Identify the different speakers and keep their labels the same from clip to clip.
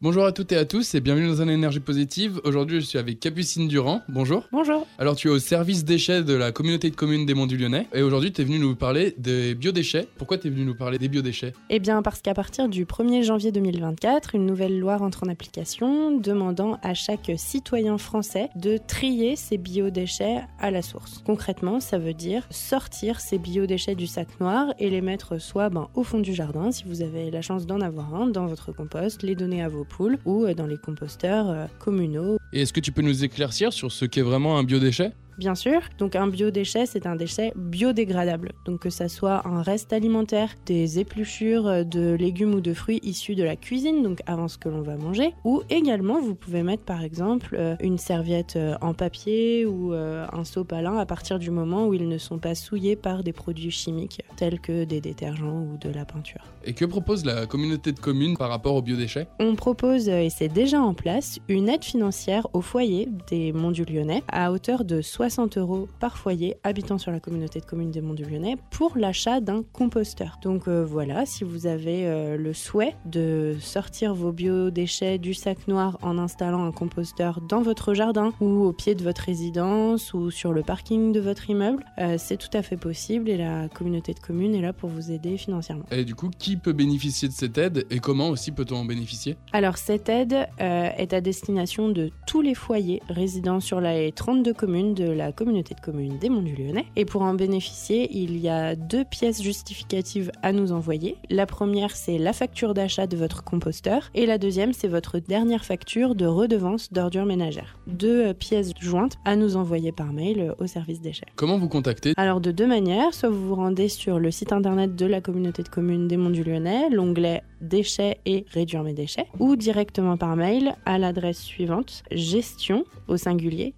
Speaker 1: Bonjour à toutes et à tous et bienvenue dans un énergie positive. Aujourd'hui, je suis avec Capucine Durand. Bonjour.
Speaker 2: Bonjour.
Speaker 1: Alors, tu es au service déchets de la communauté de communes des Monts du Lyonnais et aujourd'hui, tu es venu nous parler des biodéchets. Pourquoi tu es venu nous parler des biodéchets?
Speaker 2: Eh bien, parce qu'à partir du 1er janvier 2024, une nouvelle loi rentre en application demandant à chaque citoyen français de trier ses biodéchets à la source. Concrètement, ça veut dire sortir ces biodéchets du sac noir et les mettre soit ben, au fond du jardin, si vous avez la chance d'en avoir un, dans votre compost, les donner à vos ou euh, dans les composteurs euh, communaux.
Speaker 1: Et est-ce que tu peux nous éclaircir sur ce qu'est vraiment un biodéchet?
Speaker 2: Bien sûr, donc un biodéchet, c'est un déchet biodégradable. Donc que ça soit un reste alimentaire, des épluchures euh, de légumes ou de fruits issus de la cuisine, donc avant ce que l'on va manger, ou également vous pouvez mettre par exemple euh, une serviette euh, en papier ou un sopalin à partir du moment où ils ne sont pas souillés par des produits chimiques tels que des détergents ou de la peinture.
Speaker 1: Et que propose la communauté de communes par rapport aux biodéchets?
Speaker 2: On propose, et c'est déjà en place, une aide financière au foyer des Monts du Lyonnais à hauteur de 60 60 euros par foyer habitant sur la communauté de communes des Monts du Lyonnais pour l'achat d'un composteur. Donc euh, voilà, si vous avez euh, le souhait de sortir vos biodéchets du sac noir en installant un composteur dans votre jardin ou au pied de votre résidence ou sur le parking de votre immeuble, euh, c'est tout à fait possible et la communauté de communes est là pour vous aider financièrement.
Speaker 1: Et du coup, qui peut bénéficier de cette aide et comment aussi peut-on en bénéficier?
Speaker 2: Alors cette aide est à destination de tous les foyers résidant sur les 32 communes de la communauté de communes des Monts du Lyonnais. Et pour en bénéficier, il y a deux pièces justificatives à nous envoyer. La première, c'est la facture d'achat de votre composteur. Et la deuxième, c'est votre dernière facture de redevance d'ordures ménagères. Deux pièces jointes à nous envoyer par mail au service déchets.
Speaker 1: Comment vous contacter?
Speaker 2: Alors de deux manières, soit vous vous rendez sur le site internet de la communauté de communes des Monts du Lyonnais, l'onglet déchets et réduire mes déchets, ou directement par mail à l'adresse suivante gestion au singulier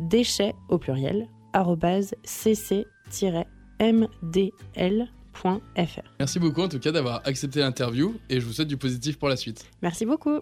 Speaker 2: déchets au pluriel cc-mdl.fr.
Speaker 1: Merci beaucoup en tout cas d'avoir accepté l'interview et je vous souhaite du positif pour la suite.
Speaker 2: Merci beaucoup.